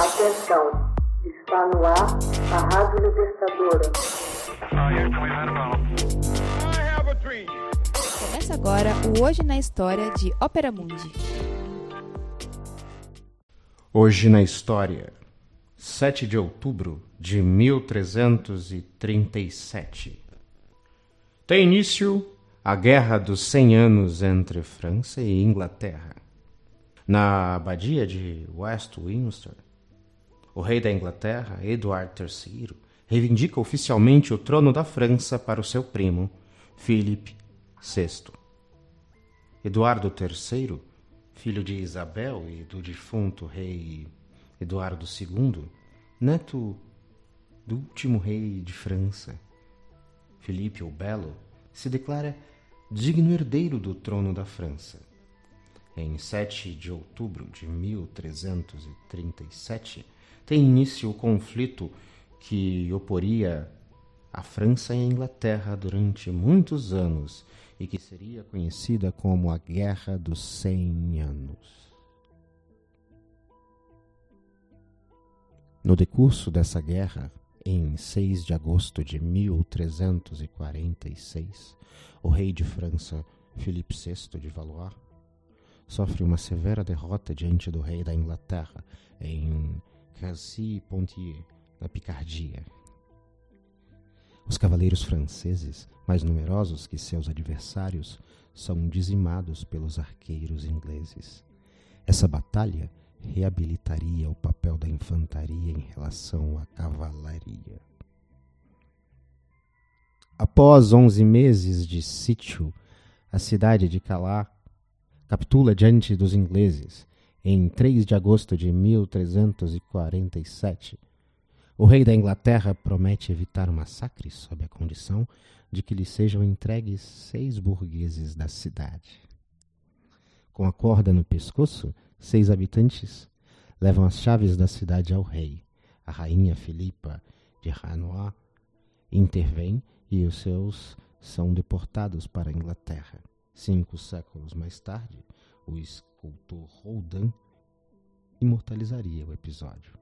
Atenção, está no ar a Rádio Libertadora. Começa agora o Hoje na História de Ópera Mundi. Hoje na História, 7 de outubro de 1337. Tem início a Guerra dos Cem Anos entre França e Inglaterra. Na abadia de Westminster, o rei da Inglaterra, Eduardo III, reivindica oficialmente o trono da França para o seu primo, Filipe VI. Eduardo III, filho de Isabel e do defunto rei Eduardo II, neto do último rei de França, Filipe o Belo, se declara digno herdeiro do trono da França. Em 7 de outubro de 1337, tem início o conflito que oporia a França e a Inglaterra durante muitos anos e que seria conhecida como a Guerra dos Cem Anos. No decurso dessa guerra, em 6 de agosto de 1346, o rei de França, Filipe VI de Valois, sofre uma severa derrota diante do rei da Inglaterra em Cassis-Pontier, na Picardia. Os cavaleiros franceses, mais numerosos que seus adversários, são dizimados pelos arqueiros ingleses. Essa batalha reabilitaria o papel da infantaria em relação à cavalaria. Após onze meses de sítio, a cidade de Calar capitula diante dos ingleses em 3 de agosto de 1347. O rei da Inglaterra promete evitar o massacre sob a condição de que lhe sejam entregues seis burgueses da cidade. Com a corda no pescoço, seis habitantes levam as chaves da cidade ao rei. A rainha Filipa de Hanois intervém e os seus são deportados para a Inglaterra. Cinco séculos mais tarde, o escultor Rodin imortalizaria o episódio.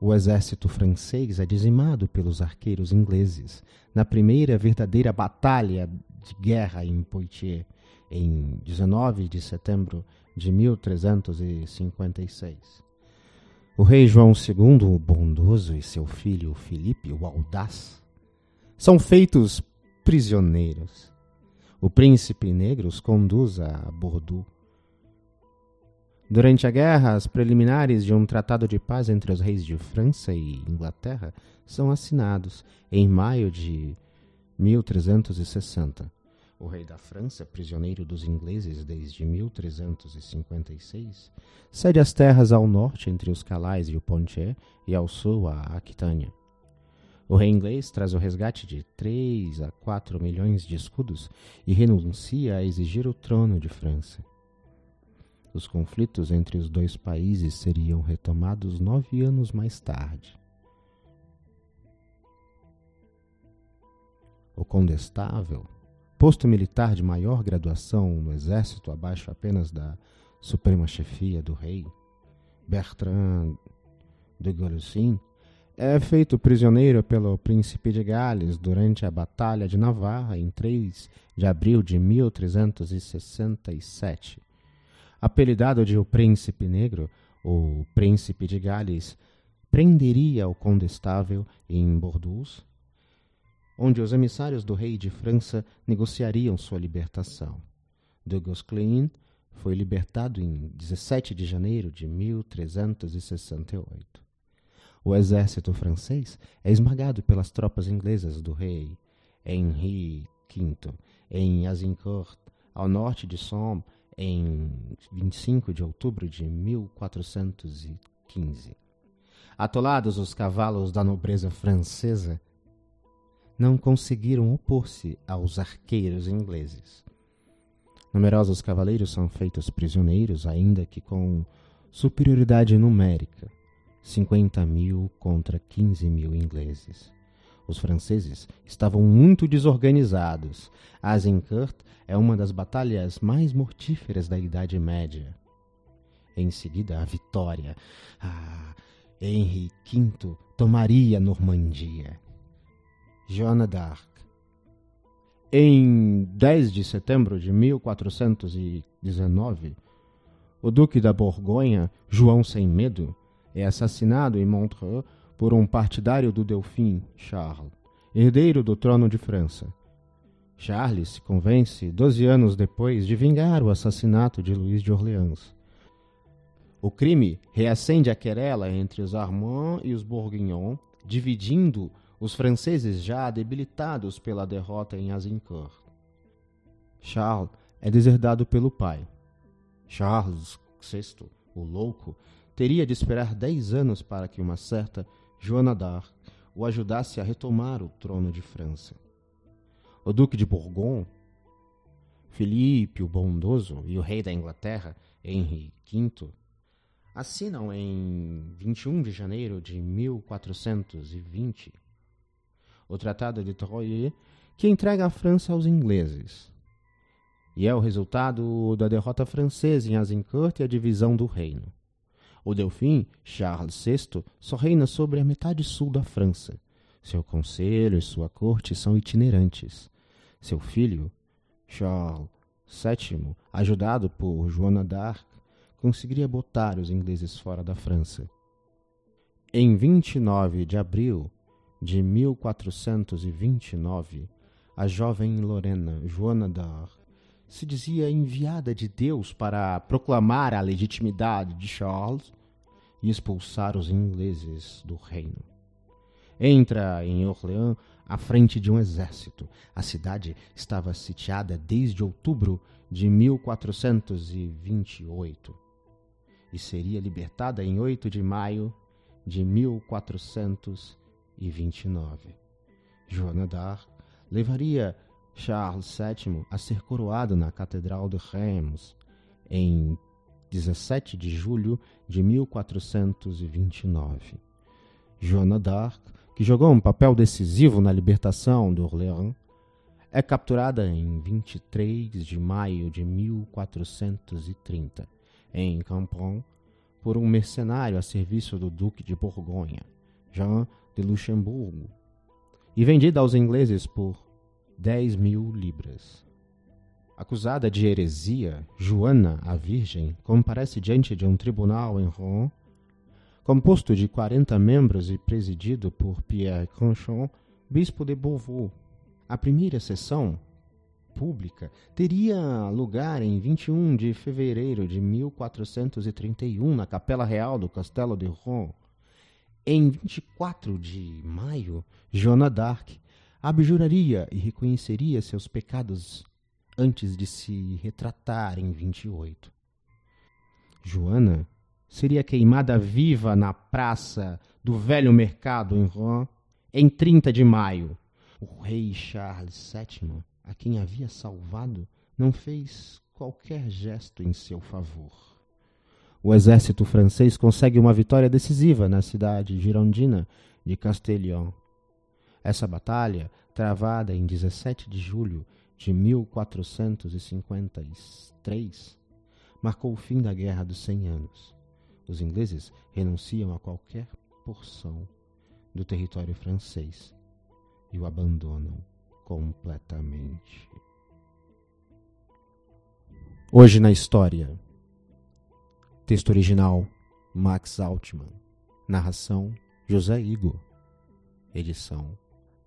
O exército francês é dizimado pelos arqueiros ingleses na primeira verdadeira batalha de guerra em Poitiers, em 19 de setembro de 1356. O rei João II, o bondoso, e seu filho Filipe, o audaz, são feitos prisioneiros. O príncipe negro os conduz a Bordeaux. Durante a guerra, as preliminares de um tratado de paz entre os reis de França e Inglaterra são assinados em maio de 1360. O rei da França, prisioneiro dos ingleses desde 1356, cede as terras ao norte entre os Calais e o Pontier e ao sul a Aquitânia. O rei inglês traz o resgate de 3 a 4 milhões de escudos e renuncia a exigir o trono de França. Os conflitos entre os dois países seriam retomados nove anos mais tarde. O condestável posto militar de maior graduação no exército, abaixo apenas da suprema chefia do rei, Bertrand de Golessin, é feito prisioneiro pelo príncipe de Gales durante a Batalha de Navarra em 3 de abril de 1367. Apelidado de o Príncipe Negro, o Príncipe de Gales prenderia o condestável em Bordeaux onde os emissários do rei de França negociariam sua libertação. De Gosselin foi libertado em 17 de janeiro de 1368. O exército francês é esmagado pelas tropas inglesas do rei Henri V em Azincourt, ao norte de Somme, em 25 de outubro de 1415. Atolados os cavalos da nobreza francesa, não conseguiram opor-se aos arqueiros ingleses. Numerosos cavaleiros são feitos prisioneiros, ainda que com superioridade numérica, 50 mil contra 15 mil ingleses. Os franceses estavam muito desorganizados. Azincourt é uma das batalhas mais mortíferas da Idade Média. Em seguida, a vitória. Ah, Henri V tomaria Normandia. Joana d'Arc. Em 10 de setembro de 1419, o Duque da Borgonha, João Sem Medo, é assassinado em Montreux por um partidário do Delfim, Charles, herdeiro do trono de França. Charles se convence, doze anos depois, de vingar o assassinato de Luís de Orleans. O crime reacende a querela entre os Armands e os Bourguignon, dividindo os franceses já debilitados pela derrota em Azincourt. Charles é deserdado pelo pai. Charles VI, o louco, teria de esperar dez anos para que uma certa Joana d'Arc o ajudasse a retomar o trono de França. O Duque de Bourgogne, Felipe o Bondoso e o rei da Inglaterra, Henri V, assinam em 21 de janeiro de 1420 o Tratado de Troyes, que entrega a França aos ingleses. E é o resultado da derrota francesa em Azincourt e a divisão do reino. O Delfim, Charles VI, só reina sobre a metade sul da França. Seu conselho e sua corte são itinerantes. Seu filho, Charles VII, ajudado por Joana d'Arc, conseguiria botar os ingleses fora da França. Em 29 de abril de 1429, a jovem Lorena Joana d'Arc se dizia enviada de Deus para proclamar a legitimidade de Charles e expulsar os ingleses do reino. Entra em Orléans à frente de um exército. A cidade estava sitiada desde outubro de 1428 e seria libertada em 8 de maio de 1429. Joana d'Arc levaria Charles VII a ser coroado na Catedral de Reims em 17 de julho de 1429. Joana d'Arc, que jogou um papel decisivo na libertação de Orléans, é capturada em 23 de maio de 1430, em Campron, por um mercenário a serviço do Duque de Borgonha, Jean de Luxemburgo, e vendida aos ingleses por 10 mil libras. Acusada de heresia, Joana, a Virgem, comparece diante de um tribunal em Rouen, composto de 40 membros e presidido por Pierre Cranchon, bispo de Beauvau. A primeira sessão, pública, teria lugar em 21 de fevereiro de 1431 na Capela Real do Castelo de Rouen. Em 24 de maio, Joana d'Arc abjuraria e reconheceria seus pecados antes de se retratar em 28. Joana seria queimada viva na praça do velho mercado em Rouen em 30 de maio. O rei Charles VII, a quem havia salvado, não fez qualquer gesto em seu favor. O exército francês consegue uma vitória decisiva na cidade girondina de Castellón. Essa batalha, travada em 17 de julho de 1453, marcou o fim da Guerra dos Cem Anos. Os ingleses renunciam a qualquer porção do território francês e o abandonam completamente. Hoje na história. Texto original Max Altman. Narração José Igor. Edição